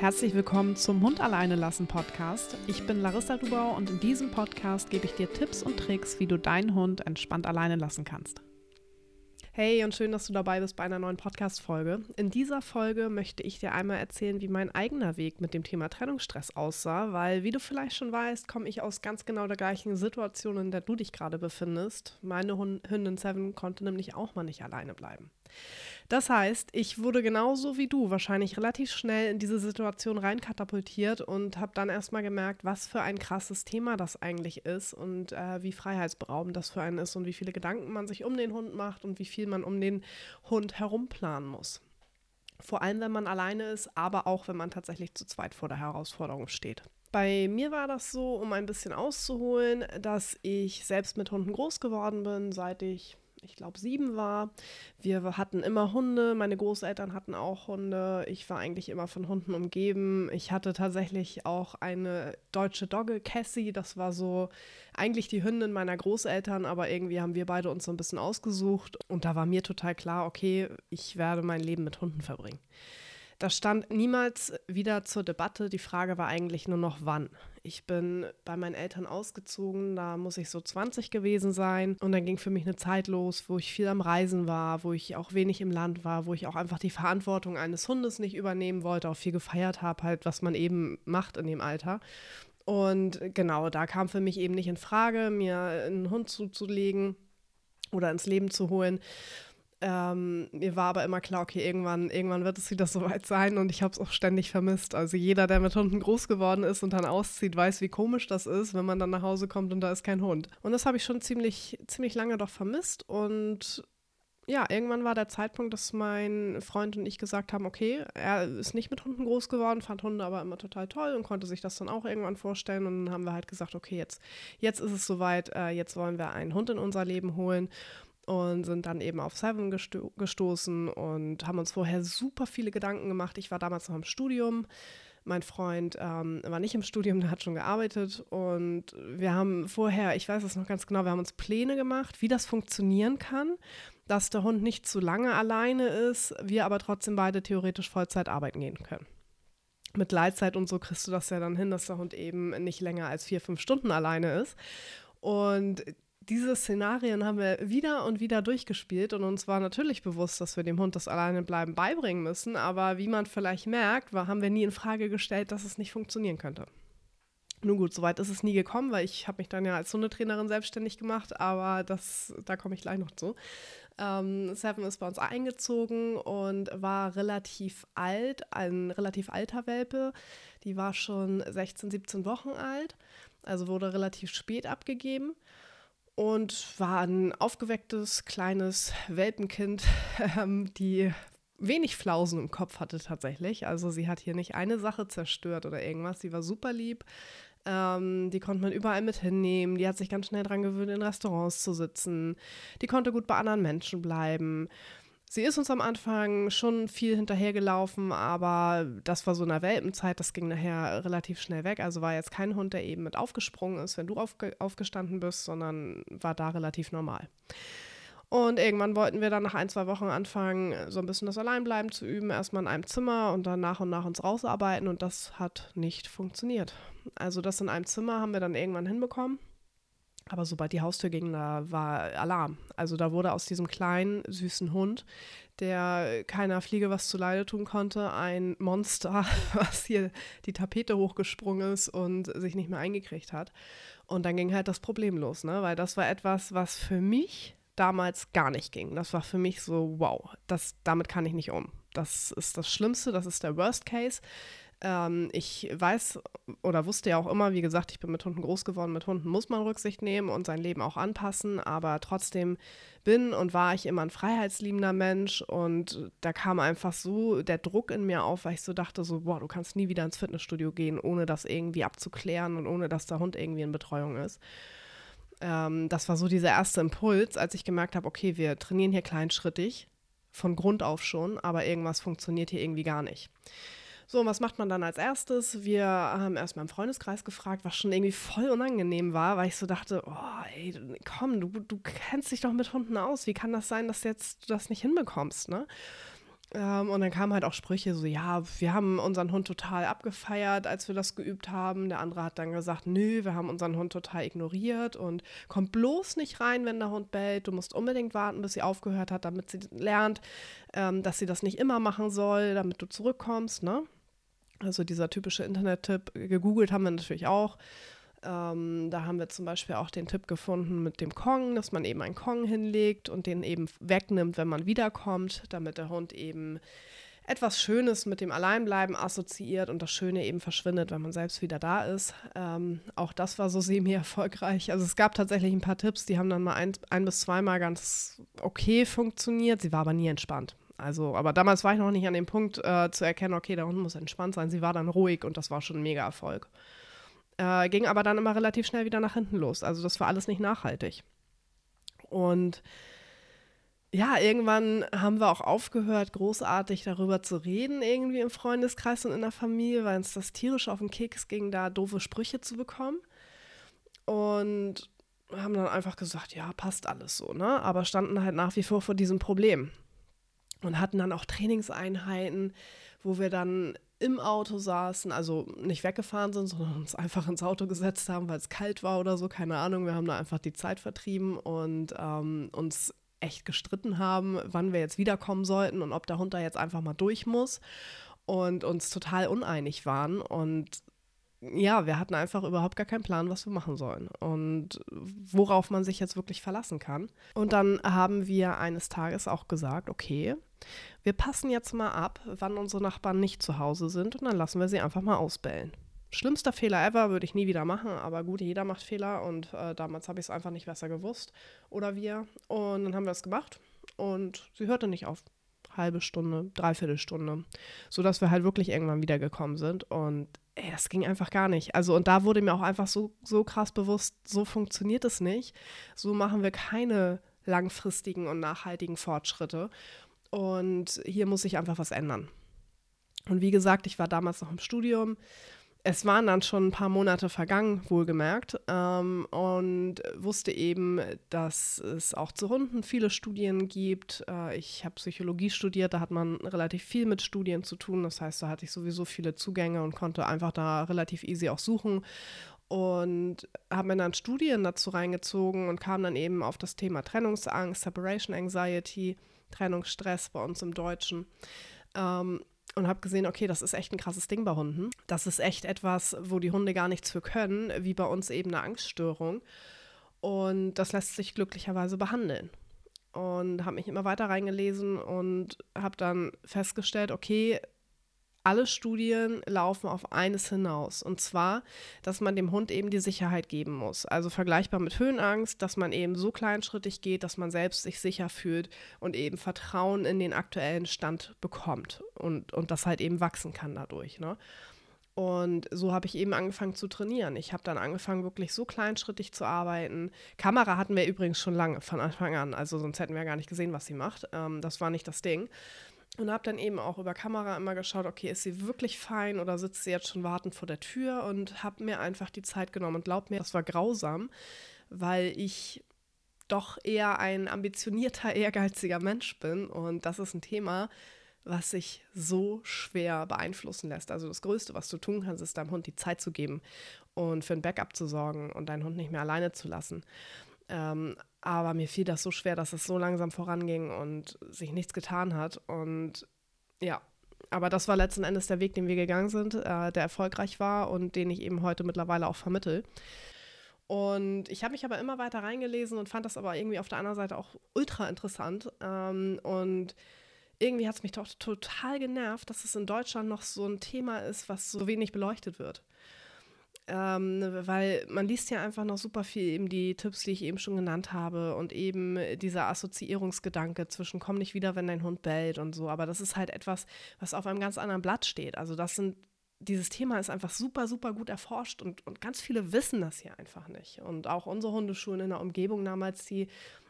Herzlich willkommen zum Hund alleine lassen Podcast. Ich bin Larissa Dubau und in diesem Podcast gebe ich dir Tipps und Tricks, wie du deinen Hund entspannt alleine lassen kannst. Hey und schön, dass du dabei bist bei einer neuen Podcast-Folge. In dieser Folge möchte ich dir einmal erzählen, wie mein eigener Weg mit dem Thema Trennungsstress aussah, weil, wie du vielleicht schon weißt, komme ich aus ganz genau der gleichen Situation, in der du dich gerade befindest. Meine Hündin Seven konnte nämlich auch mal nicht alleine bleiben. Das heißt, ich wurde genauso wie du wahrscheinlich relativ schnell in diese Situation reinkatapultiert und habe dann erstmal gemerkt, was für ein krasses Thema das eigentlich ist und äh, wie freiheitsberaubend das für einen ist und wie viele Gedanken man sich um den Hund macht und wie viel man um den Hund herumplanen muss. Vor allem, wenn man alleine ist, aber auch, wenn man tatsächlich zu zweit vor der Herausforderung steht. Bei mir war das so, um ein bisschen auszuholen, dass ich selbst mit Hunden groß geworden bin, seit ich ich glaube, sieben war. Wir hatten immer Hunde, meine Großeltern hatten auch Hunde. Ich war eigentlich immer von Hunden umgeben. Ich hatte tatsächlich auch eine deutsche Dogge, Cassie. Das war so eigentlich die Hündin meiner Großeltern, aber irgendwie haben wir beide uns so ein bisschen ausgesucht. Und da war mir total klar, okay, ich werde mein Leben mit Hunden verbringen. Das stand niemals wieder zur Debatte. Die Frage war eigentlich nur noch, wann. Ich bin bei meinen Eltern ausgezogen, da muss ich so 20 gewesen sein. Und dann ging für mich eine Zeit los, wo ich viel am Reisen war, wo ich auch wenig im Land war, wo ich auch einfach die Verantwortung eines Hundes nicht übernehmen wollte, auch viel gefeiert habe, halt, was man eben macht in dem Alter. Und genau, da kam für mich eben nicht in Frage, mir einen Hund zuzulegen oder ins Leben zu holen. Ähm, mir war aber immer klar, okay, irgendwann, irgendwann wird es wieder soweit sein und ich habe es auch ständig vermisst. Also jeder, der mit Hunden groß geworden ist und dann auszieht, weiß, wie komisch das ist, wenn man dann nach Hause kommt und da ist kein Hund. Und das habe ich schon ziemlich, ziemlich lange doch vermisst und ja, irgendwann war der Zeitpunkt, dass mein Freund und ich gesagt haben, okay, er ist nicht mit Hunden groß geworden, fand Hunde aber immer total toll und konnte sich das dann auch irgendwann vorstellen. Und dann haben wir halt gesagt, okay, jetzt, jetzt ist es soweit, äh, jetzt wollen wir einen Hund in unser Leben holen und sind dann eben auf Seven gesto gestoßen und haben uns vorher super viele Gedanken gemacht. Ich war damals noch im Studium. Mein Freund ähm, war nicht im Studium, der hat schon gearbeitet. Und wir haben vorher, ich weiß es noch ganz genau, wir haben uns Pläne gemacht, wie das funktionieren kann, dass der Hund nicht zu lange alleine ist, wir aber trotzdem beide theoretisch Vollzeit arbeiten gehen können mit Leitzeit und so kriegst du das ja dann hin, dass der Hund eben nicht länger als vier, fünf Stunden alleine ist. Und diese Szenarien haben wir wieder und wieder durchgespielt und uns war natürlich bewusst, dass wir dem Hund das Alleinebleiben beibringen müssen, aber wie man vielleicht merkt, war, haben wir nie in Frage gestellt, dass es nicht funktionieren könnte. Nun gut, soweit ist es nie gekommen, weil ich habe mich dann ja als Hundetrainerin selbstständig gemacht, aber das, da komme ich gleich noch zu. Ähm, Seven ist bei uns eingezogen und war relativ alt, ein relativ alter Welpe. Die war schon 16, 17 Wochen alt, also wurde relativ spät abgegeben und war ein aufgewecktes kleines Welpenkind, ähm, die wenig Flausen im Kopf hatte tatsächlich. Also sie hat hier nicht eine Sache zerstört oder irgendwas. Sie war super lieb. Ähm, die konnte man überall mit hinnehmen. Die hat sich ganz schnell dran gewöhnt, in Restaurants zu sitzen. Die konnte gut bei anderen Menschen bleiben. Sie ist uns am Anfang schon viel hinterhergelaufen, aber das war so in der Welpenzeit, das ging nachher relativ schnell weg. Also war jetzt kein Hund, der eben mit aufgesprungen ist, wenn du aufge aufgestanden bist, sondern war da relativ normal. Und irgendwann wollten wir dann nach ein, zwei Wochen anfangen, so ein bisschen das Alleinbleiben zu üben, erstmal in einem Zimmer und dann nach und nach uns rausarbeiten und das hat nicht funktioniert. Also das in einem Zimmer haben wir dann irgendwann hinbekommen. Aber sobald die Haustür ging, da war Alarm. Also da wurde aus diesem kleinen, süßen Hund, der keiner Fliege was zuleide tun konnte, ein Monster, was hier die Tapete hochgesprungen ist und sich nicht mehr eingekriegt hat. Und dann ging halt das Problem los, ne? weil das war etwas, was für mich damals gar nicht ging. Das war für mich so, wow, das, damit kann ich nicht um. Das ist das Schlimmste, das ist der Worst Case. Ähm, ich weiß oder wusste ja auch immer, wie gesagt, ich bin mit Hunden groß geworden. Mit Hunden muss man Rücksicht nehmen und sein Leben auch anpassen. Aber trotzdem bin und war ich immer ein freiheitsliebender Mensch. Und da kam einfach so der Druck in mir auf, weil ich so dachte, so, boah, du kannst nie wieder ins Fitnessstudio gehen, ohne das irgendwie abzuklären und ohne dass der Hund irgendwie in Betreuung ist. Ähm, das war so dieser erste Impuls, als ich gemerkt habe, okay, wir trainieren hier kleinschrittig, von Grund auf schon, aber irgendwas funktioniert hier irgendwie gar nicht. So, und was macht man dann als erstes? Wir haben erstmal im Freundeskreis gefragt, was schon irgendwie voll unangenehm war, weil ich so dachte, oh, ey, komm, du, du kennst dich doch mit Hunden aus. Wie kann das sein, dass jetzt du das nicht hinbekommst, ne? Ähm, und dann kamen halt auch Sprüche so, ja, wir haben unseren Hund total abgefeiert, als wir das geübt haben. Der andere hat dann gesagt, nö, wir haben unseren Hund total ignoriert und kommt bloß nicht rein, wenn der Hund bellt. Du musst unbedingt warten, bis sie aufgehört hat, damit sie lernt, ähm, dass sie das nicht immer machen soll, damit du zurückkommst, ne? Also dieser typische Internet-Tipp, gegoogelt haben wir natürlich auch. Ähm, da haben wir zum Beispiel auch den Tipp gefunden mit dem Kong, dass man eben einen Kong hinlegt und den eben wegnimmt, wenn man wiederkommt, damit der Hund eben etwas Schönes mit dem Alleinbleiben assoziiert und das Schöne eben verschwindet, wenn man selbst wieder da ist. Ähm, auch das war so semi-erfolgreich. Also es gab tatsächlich ein paar Tipps, die haben dann mal ein, ein bis zweimal ganz okay funktioniert. Sie war aber nie entspannt. Also, aber damals war ich noch nicht an dem Punkt äh, zu erkennen, okay, der Hund muss entspannt sein. Sie war dann ruhig und das war schon ein mega Erfolg. Äh, ging aber dann immer relativ schnell wieder nach hinten los. Also das war alles nicht nachhaltig. Und ja, irgendwann haben wir auch aufgehört, großartig darüber zu reden, irgendwie im Freundeskreis und in der Familie, weil uns das tierisch auf den Keks ging, da doofe Sprüche zu bekommen. Und haben dann einfach gesagt, ja, passt alles so, ne? Aber standen halt nach wie vor vor diesem Problem. Und hatten dann auch Trainingseinheiten, wo wir dann im Auto saßen, also nicht weggefahren sind, sondern uns einfach ins Auto gesetzt haben, weil es kalt war oder so, keine Ahnung. Wir haben da einfach die Zeit vertrieben und ähm, uns echt gestritten haben, wann wir jetzt wiederkommen sollten und ob der Hund da jetzt einfach mal durch muss und uns total uneinig waren und ja, wir hatten einfach überhaupt gar keinen Plan, was wir machen sollen und worauf man sich jetzt wirklich verlassen kann. Und dann haben wir eines Tages auch gesagt, okay, wir passen jetzt mal ab, wann unsere Nachbarn nicht zu Hause sind und dann lassen wir sie einfach mal ausbellen. Schlimmster Fehler ever würde ich nie wieder machen, aber gut, jeder macht Fehler und äh, damals habe ich es einfach nicht besser gewusst oder wir. Und dann haben wir es gemacht und sie hörte nicht auf. Halbe Stunde, dreiviertel Stunde, sodass wir halt wirklich irgendwann wiedergekommen sind und ey, das ging einfach gar nicht. Also und da wurde mir auch einfach so, so krass bewusst, so funktioniert es nicht. So machen wir keine langfristigen und nachhaltigen Fortschritte. Und hier muss sich einfach was ändern. Und wie gesagt, ich war damals noch im Studium. Es waren dann schon ein paar Monate vergangen, wohlgemerkt, ähm, und wusste eben, dass es auch zu Hunden viele Studien gibt. Äh, ich habe Psychologie studiert, da hat man relativ viel mit Studien zu tun. Das heißt, da hatte ich sowieso viele Zugänge und konnte einfach da relativ easy auch suchen und habe mir dann Studien dazu reingezogen und kam dann eben auf das Thema Trennungsangst, Separation Anxiety Trennungsstress bei uns im Deutschen. Ähm, und habe gesehen, okay, das ist echt ein krasses Ding bei Hunden. Das ist echt etwas, wo die Hunde gar nichts für können, wie bei uns eben eine Angststörung. Und das lässt sich glücklicherweise behandeln. Und habe mich immer weiter reingelesen und habe dann festgestellt, okay, alle Studien laufen auf eines hinaus. Und zwar, dass man dem Hund eben die Sicherheit geben muss. Also vergleichbar mit Höhenangst, dass man eben so kleinschrittig geht, dass man selbst sich sicher fühlt und eben Vertrauen in den aktuellen Stand bekommt und, und das halt eben wachsen kann dadurch. Ne? Und so habe ich eben angefangen zu trainieren. Ich habe dann angefangen, wirklich so kleinschrittig zu arbeiten. Kamera hatten wir übrigens schon lange von Anfang an, also sonst hätten wir gar nicht gesehen, was sie macht. Ähm, das war nicht das Ding. Und habe dann eben auch über Kamera immer geschaut, okay, ist sie wirklich fein oder sitzt sie jetzt schon wartend vor der Tür und habe mir einfach die Zeit genommen. Und glaub mir, das war grausam, weil ich doch eher ein ambitionierter, ehrgeiziger Mensch bin. Und das ist ein Thema, was sich so schwer beeinflussen lässt. Also das Größte, was du tun kannst, ist deinem Hund die Zeit zu geben und für ein Backup zu sorgen und deinen Hund nicht mehr alleine zu lassen. Ähm, aber mir fiel das so schwer, dass es so langsam voranging und sich nichts getan hat. Und ja, aber das war letzten Endes der Weg, den wir gegangen sind, äh, der erfolgreich war und den ich eben heute mittlerweile auch vermittel. Und ich habe mich aber immer weiter reingelesen und fand das aber irgendwie auf der anderen Seite auch ultra interessant. Ähm, und irgendwie hat es mich doch total genervt, dass es in Deutschland noch so ein Thema ist, was so wenig beleuchtet wird. Ähm, weil man liest ja einfach noch super viel eben die Tipps, die ich eben schon genannt habe und eben dieser Assoziierungsgedanke zwischen komm nicht wieder, wenn dein Hund bellt und so. Aber das ist halt etwas, was auf einem ganz anderen Blatt steht. Also das sind dieses Thema ist einfach super, super gut erforscht und, und ganz viele wissen das hier einfach nicht. Und auch unsere Hundeschulen in der Umgebung damals, die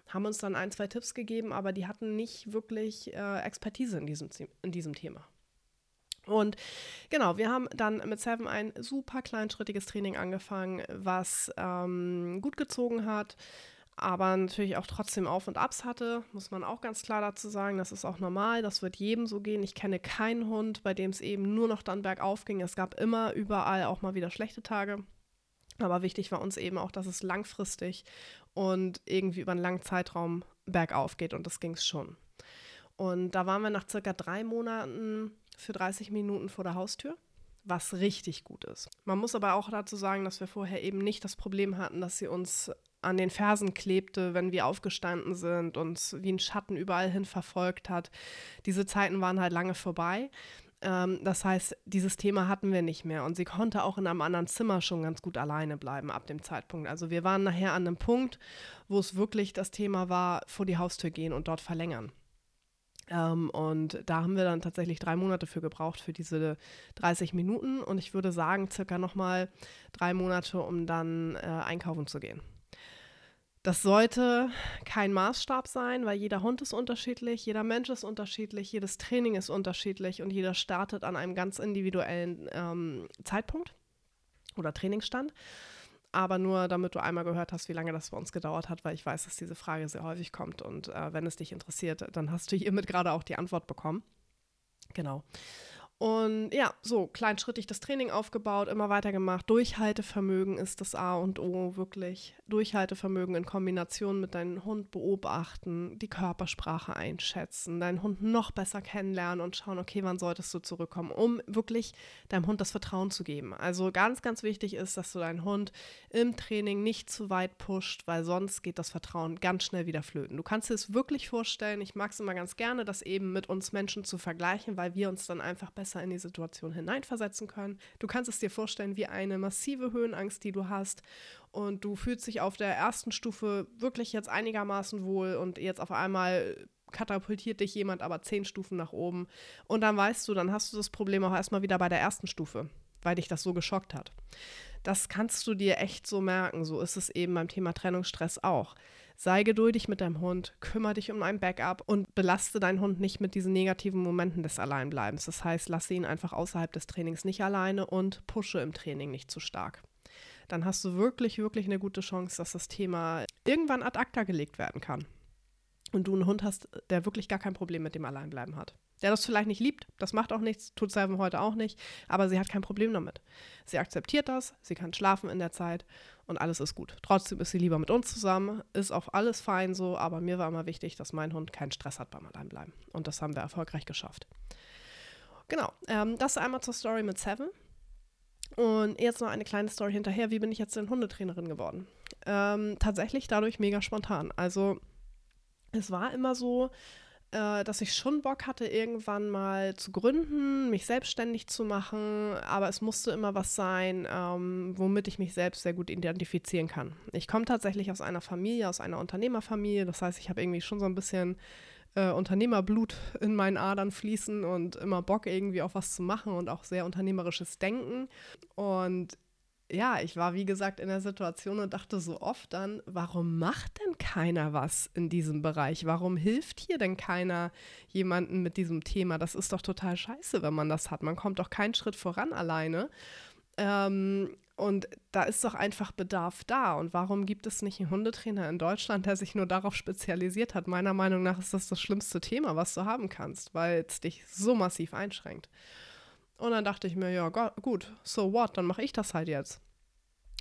haben uns dann ein, zwei Tipps gegeben, aber die hatten nicht wirklich äh, Expertise in diesem, in diesem Thema. Und genau, wir haben dann mit Seven ein super kleinschrittiges Training angefangen, was ähm, gut gezogen hat. aber natürlich auch trotzdem Auf und Abs hatte, muss man auch ganz klar dazu sagen. Das ist auch normal, das wird jedem so gehen. Ich kenne keinen Hund, bei dem es eben nur noch dann bergauf ging. Es gab immer überall auch mal wieder schlechte Tage. Aber wichtig war uns eben auch, dass es langfristig und irgendwie über einen langen Zeitraum bergauf geht und das ging es schon. Und da waren wir nach circa drei Monaten für 30 Minuten vor der Haustür, was richtig gut ist. Man muss aber auch dazu sagen, dass wir vorher eben nicht das Problem hatten, dass sie uns an den Fersen klebte, wenn wir aufgestanden sind, uns wie ein Schatten überall hin verfolgt hat. Diese Zeiten waren halt lange vorbei. Ähm, das heißt, dieses Thema hatten wir nicht mehr und sie konnte auch in einem anderen Zimmer schon ganz gut alleine bleiben ab dem Zeitpunkt. Also wir waren nachher an einem Punkt, wo es wirklich das Thema war, vor die Haustür gehen und dort verlängern. Ähm, und da haben wir dann tatsächlich drei Monate für gebraucht, für diese 30 Minuten. Und ich würde sagen, circa nochmal drei Monate, um dann äh, einkaufen zu gehen. Das sollte kein Maßstab sein, weil jeder Hund ist unterschiedlich, jeder Mensch ist unterschiedlich, jedes Training ist unterschiedlich und jeder startet an einem ganz individuellen ähm, Zeitpunkt oder Trainingsstand. Aber nur damit du einmal gehört hast, wie lange das bei uns gedauert hat, weil ich weiß, dass diese Frage sehr häufig kommt. Und äh, wenn es dich interessiert, dann hast du hiermit gerade auch die Antwort bekommen. Genau. Und ja, so kleinschrittig das Training aufgebaut, immer weiter gemacht. Durchhaltevermögen ist das A und O, wirklich. Durchhaltevermögen in Kombination mit deinem Hund beobachten, die Körpersprache einschätzen, deinen Hund noch besser kennenlernen und schauen, okay, wann solltest du zurückkommen, um wirklich deinem Hund das Vertrauen zu geben. Also ganz, ganz wichtig ist, dass du deinen Hund im Training nicht zu weit pusht, weil sonst geht das Vertrauen ganz schnell wieder flöten. Du kannst dir es wirklich vorstellen, ich mag es immer ganz gerne, das eben mit uns Menschen zu vergleichen, weil wir uns dann einfach besser besser in die Situation hineinversetzen können. Du kannst es dir vorstellen wie eine massive Höhenangst, die du hast und du fühlst dich auf der ersten Stufe wirklich jetzt einigermaßen wohl und jetzt auf einmal katapultiert dich jemand aber zehn Stufen nach oben und dann weißt du, dann hast du das Problem auch erstmal wieder bei der ersten Stufe, weil dich das so geschockt hat. Das kannst du dir echt so merken. So ist es eben beim Thema Trennungsstress auch. Sei geduldig mit deinem Hund, kümmere dich um ein Backup und belaste deinen Hund nicht mit diesen negativen Momenten des Alleinbleibens. Das heißt, lasse ihn einfach außerhalb des Trainings nicht alleine und pushe im Training nicht zu stark. Dann hast du wirklich, wirklich eine gute Chance, dass das Thema irgendwann ad acta gelegt werden kann. Und du einen Hund hast, der wirklich gar kein Problem mit dem Alleinbleiben hat der das vielleicht nicht liebt, das macht auch nichts, tut Seven heute auch nicht, aber sie hat kein Problem damit. Sie akzeptiert das, sie kann schlafen in der Zeit und alles ist gut. Trotzdem ist sie lieber mit uns zusammen, ist auch alles fein so, aber mir war immer wichtig, dass mein Hund keinen Stress hat beim Alleinbleiben. Und das haben wir erfolgreich geschafft. Genau, ähm, das einmal zur Story mit Seven. Und jetzt noch eine kleine Story hinterher. Wie bin ich jetzt denn Hundetrainerin geworden? Ähm, tatsächlich dadurch mega spontan. Also es war immer so, äh, dass ich schon Bock hatte, irgendwann mal zu gründen, mich selbstständig zu machen, aber es musste immer was sein, ähm, womit ich mich selbst sehr gut identifizieren kann. Ich komme tatsächlich aus einer Familie, aus einer Unternehmerfamilie, das heißt, ich habe irgendwie schon so ein bisschen äh, Unternehmerblut in meinen Adern fließen und immer Bock irgendwie auf was zu machen und auch sehr unternehmerisches Denken. Und ja, ich war wie gesagt in der Situation und dachte so oft dann, warum macht denn keiner was in diesem Bereich? Warum hilft hier denn keiner jemanden mit diesem Thema? Das ist doch total scheiße, wenn man das hat. Man kommt doch keinen Schritt voran alleine. Ähm, und da ist doch einfach Bedarf da. Und warum gibt es nicht einen Hundetrainer in Deutschland, der sich nur darauf spezialisiert hat? Meiner Meinung nach ist das das schlimmste Thema, was du haben kannst, weil es dich so massiv einschränkt. Und dann dachte ich mir, ja, gut, so what, dann mache ich das halt jetzt.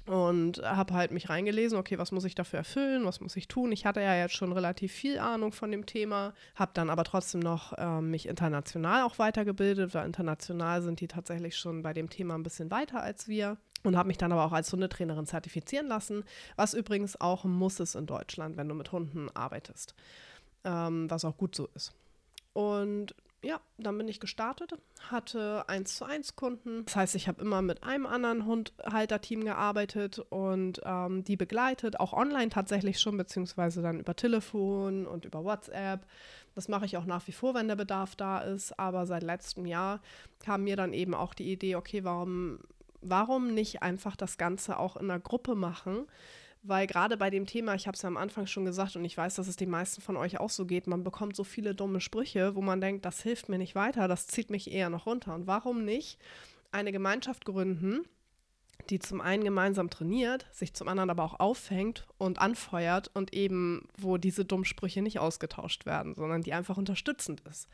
Und habe halt mich reingelesen, okay, was muss ich dafür erfüllen, was muss ich tun? Ich hatte ja jetzt schon relativ viel Ahnung von dem Thema, habe dann aber trotzdem noch äh, mich international auch weitergebildet, weil international sind die tatsächlich schon bei dem Thema ein bisschen weiter als wir und habe mich dann aber auch als Hundetrainerin zertifizieren lassen, was übrigens auch Muss ist in Deutschland, wenn du mit Hunden arbeitest, ähm, was auch gut so ist. Und ja, dann bin ich gestartet, hatte 1 zu 1 Kunden. Das heißt, ich habe immer mit einem anderen Hundhalterteam gearbeitet und ähm, die begleitet, auch online tatsächlich schon, beziehungsweise dann über Telefon und über WhatsApp. Das mache ich auch nach wie vor, wenn der Bedarf da ist. Aber seit letztem Jahr kam mir dann eben auch die Idee, okay, warum, warum nicht einfach das Ganze auch in einer Gruppe machen? Weil gerade bei dem Thema, ich habe es ja am Anfang schon gesagt und ich weiß, dass es den meisten von euch auch so geht, man bekommt so viele dumme Sprüche, wo man denkt, das hilft mir nicht weiter, das zieht mich eher noch runter. Und warum nicht eine Gemeinschaft gründen, die zum einen gemeinsam trainiert, sich zum anderen aber auch auffängt und anfeuert und eben, wo diese Dummsprüche nicht ausgetauscht werden, sondern die einfach unterstützend ist.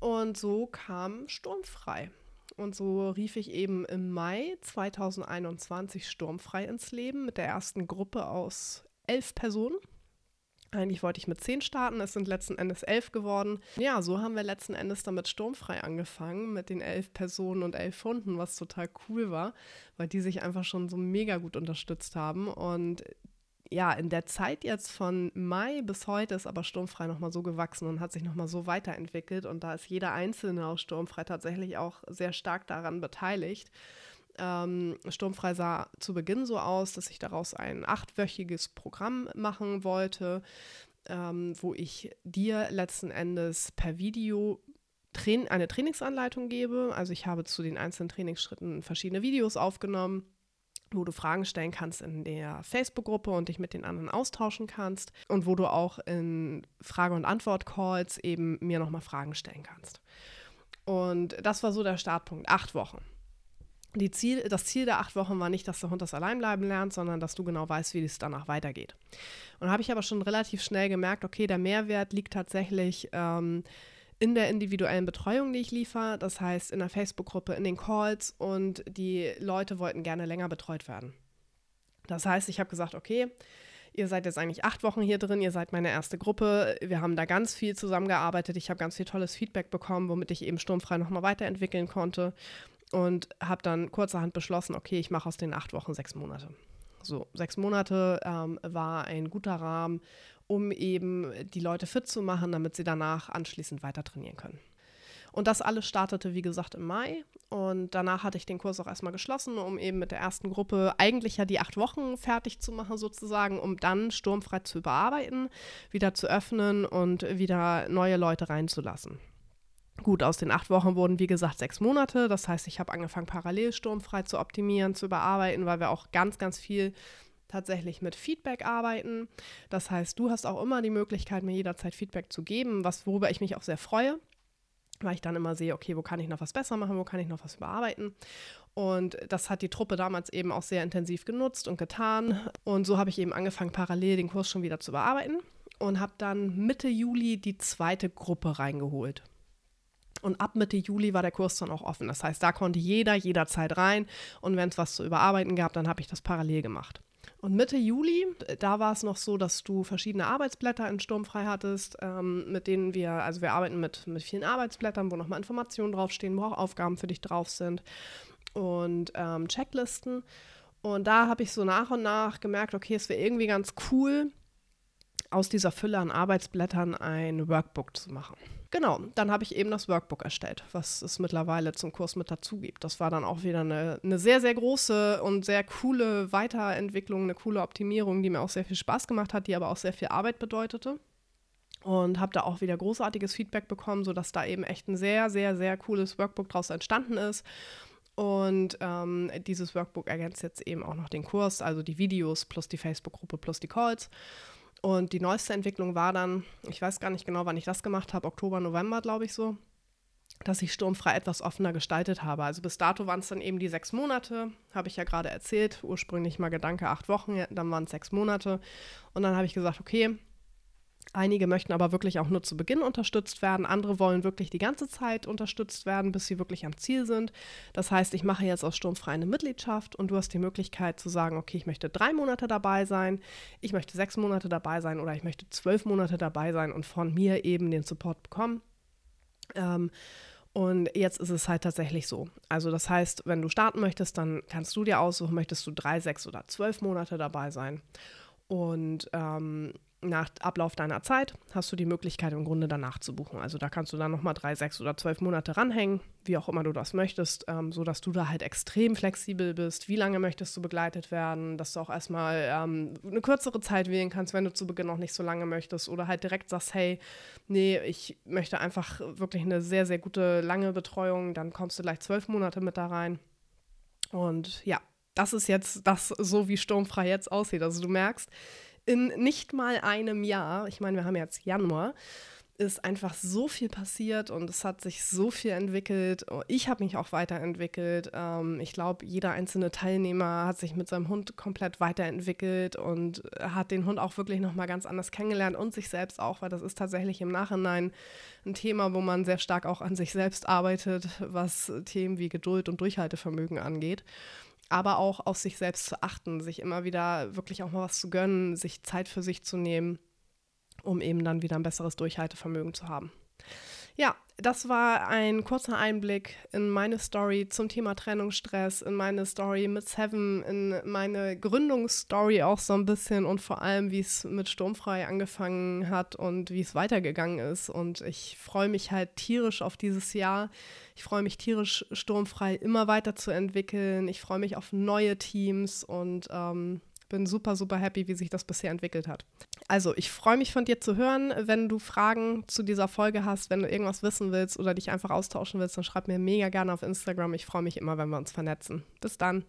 Und so kam Sturmfrei. Und so rief ich eben im Mai 2021 Sturmfrei ins Leben mit der ersten Gruppe aus elf Personen. Eigentlich wollte ich mit zehn starten, es sind letzten Endes elf geworden. Ja, so haben wir letzten Endes damit sturmfrei angefangen, mit den elf Personen und elf Hunden, was total cool war, weil die sich einfach schon so mega gut unterstützt haben. Und ja, in der Zeit jetzt von Mai bis heute ist aber Sturmfrei nochmal so gewachsen und hat sich nochmal so weiterentwickelt. Und da ist jeder Einzelne aus Sturmfrei tatsächlich auch sehr stark daran beteiligt. Ähm, Sturmfrei sah zu Beginn so aus, dass ich daraus ein achtwöchiges Programm machen wollte, ähm, wo ich dir letzten Endes per Video eine Trainingsanleitung gebe. Also ich habe zu den einzelnen Trainingsschritten verschiedene Videos aufgenommen wo du Fragen stellen kannst in der Facebook-Gruppe und dich mit den anderen austauschen kannst und wo du auch in Frage- und Antwort-Calls eben mir nochmal Fragen stellen kannst. Und das war so der Startpunkt, acht Wochen Ziel, das Ziel der acht Wochen war nicht, dass der Hund das Alleinbleiben lernt, sondern dass du genau weißt, wie es danach weitergeht. Und habe ich aber schon relativ schnell gemerkt, okay, der Mehrwert liegt tatsächlich ähm, in der individuellen Betreuung, die ich liefere. Das heißt, in der Facebook-Gruppe, in den Calls und die Leute wollten gerne länger betreut werden. Das heißt, ich habe gesagt, okay, ihr seid jetzt eigentlich acht Wochen hier drin, ihr seid meine erste Gruppe. Wir haben da ganz viel zusammengearbeitet. Ich habe ganz viel tolles Feedback bekommen, womit ich eben sturmfrei nochmal weiterentwickeln konnte und habe dann kurzerhand beschlossen, okay, ich mache aus den acht Wochen sechs Monate. So, sechs Monate ähm, war ein guter Rahmen, um eben die Leute fit zu machen, damit sie danach anschließend weiter trainieren können. Und das alles startete, wie gesagt, im Mai. Und danach hatte ich den Kurs auch erstmal geschlossen, um eben mit der ersten Gruppe eigentlich ja die acht Wochen fertig zu machen, sozusagen, um dann sturmfrei zu überarbeiten, wieder zu öffnen und wieder neue Leute reinzulassen. Gut, aus den acht Wochen wurden, wie gesagt, sechs Monate. Das heißt, ich habe angefangen, parallel sturmfrei zu optimieren, zu überarbeiten, weil wir auch ganz, ganz viel tatsächlich mit Feedback arbeiten. Das heißt, du hast auch immer die Möglichkeit, mir jederzeit Feedback zu geben, was, worüber ich mich auch sehr freue, weil ich dann immer sehe, okay, wo kann ich noch was besser machen, wo kann ich noch was überarbeiten. Und das hat die Truppe damals eben auch sehr intensiv genutzt und getan. Und so habe ich eben angefangen, parallel den Kurs schon wieder zu überarbeiten und habe dann Mitte Juli die zweite Gruppe reingeholt. Und ab Mitte Juli war der Kurs dann auch offen. Das heißt, da konnte jeder jederzeit rein. Und wenn es was zu überarbeiten gab, dann habe ich das parallel gemacht. Und Mitte Juli, da war es noch so, dass du verschiedene Arbeitsblätter in Sturmfrei hattest, ähm, mit denen wir, also wir arbeiten mit, mit vielen Arbeitsblättern, wo nochmal Informationen draufstehen, wo auch Aufgaben für dich drauf sind und ähm, Checklisten. Und da habe ich so nach und nach gemerkt, okay, es wäre irgendwie ganz cool, aus dieser Fülle an Arbeitsblättern ein Workbook zu machen. Genau, dann habe ich eben das Workbook erstellt, was es mittlerweile zum Kurs mit dazu gibt. Das war dann auch wieder eine, eine sehr, sehr große und sehr coole Weiterentwicklung, eine coole Optimierung, die mir auch sehr viel Spaß gemacht hat, die aber auch sehr viel Arbeit bedeutete. Und habe da auch wieder großartiges Feedback bekommen, sodass da eben echt ein sehr, sehr, sehr cooles Workbook daraus entstanden ist. Und ähm, dieses Workbook ergänzt jetzt eben auch noch den Kurs, also die Videos plus die Facebook-Gruppe plus die Calls. Und die neueste Entwicklung war dann, ich weiß gar nicht genau, wann ich das gemacht habe, Oktober, November, glaube ich so, dass ich sturmfrei etwas offener gestaltet habe. Also bis dato waren es dann eben die sechs Monate, habe ich ja gerade erzählt. Ursprünglich mal Gedanke acht Wochen, dann waren es sechs Monate. Und dann habe ich gesagt, okay, Einige möchten aber wirklich auch nur zu Beginn unterstützt werden. Andere wollen wirklich die ganze Zeit unterstützt werden, bis sie wirklich am Ziel sind. Das heißt, ich mache jetzt aus Sturmfrei eine Mitgliedschaft und du hast die Möglichkeit zu sagen, okay, ich möchte drei Monate dabei sein, ich möchte sechs Monate dabei sein oder ich möchte zwölf Monate dabei sein und von mir eben den Support bekommen. Ähm, und jetzt ist es halt tatsächlich so. Also das heißt, wenn du starten möchtest, dann kannst du dir aussuchen, möchtest du drei, sechs oder zwölf Monate dabei sein. Und ähm, nach Ablauf deiner Zeit hast du die Möglichkeit im Grunde danach zu buchen. Also da kannst du dann nochmal drei, sechs oder zwölf Monate ranhängen, wie auch immer du das möchtest, ähm, sodass du da halt extrem flexibel bist. Wie lange möchtest du begleitet werden, dass du auch erstmal ähm, eine kürzere Zeit wählen kannst, wenn du zu Beginn noch nicht so lange möchtest oder halt direkt sagst, hey, nee, ich möchte einfach wirklich eine sehr, sehr gute lange Betreuung, dann kommst du gleich zwölf Monate mit da rein. Und ja, das ist jetzt das, so wie Sturmfrei jetzt aussieht. Also du merkst, in nicht mal einem Jahr, ich meine, wir haben jetzt Januar, ist einfach so viel passiert und es hat sich so viel entwickelt. Ich habe mich auch weiterentwickelt. Ähm, ich glaube, jeder einzelne Teilnehmer hat sich mit seinem Hund komplett weiterentwickelt und hat den Hund auch wirklich nochmal ganz anders kennengelernt und sich selbst auch, weil das ist tatsächlich im Nachhinein ein Thema, wo man sehr stark auch an sich selbst arbeitet, was Themen wie Geduld und Durchhaltevermögen angeht aber auch auf sich selbst zu achten, sich immer wieder wirklich auch mal was zu gönnen, sich Zeit für sich zu nehmen um eben dann wieder ein besseres Durchhaltevermögen zu haben. Ja, das war ein kurzer Einblick in meine Story zum Thema Trennungsstress, in meine Story mit Seven, in meine Gründungsstory auch so ein bisschen und vor allem, wie es mit Sturmfrei angefangen hat und wie es weitergegangen ist. Und ich freue mich halt tierisch auf dieses Jahr. Ich freue mich tierisch, Sturmfrei immer weiterzuentwickeln. Ich freue mich auf neue Teams und ähm, bin super, super happy, wie sich das bisher entwickelt hat. Also, ich freue mich von dir zu hören. Wenn du Fragen zu dieser Folge hast, wenn du irgendwas wissen willst oder dich einfach austauschen willst, dann schreib mir mega gerne auf Instagram. Ich freue mich immer, wenn wir uns vernetzen. Bis dann.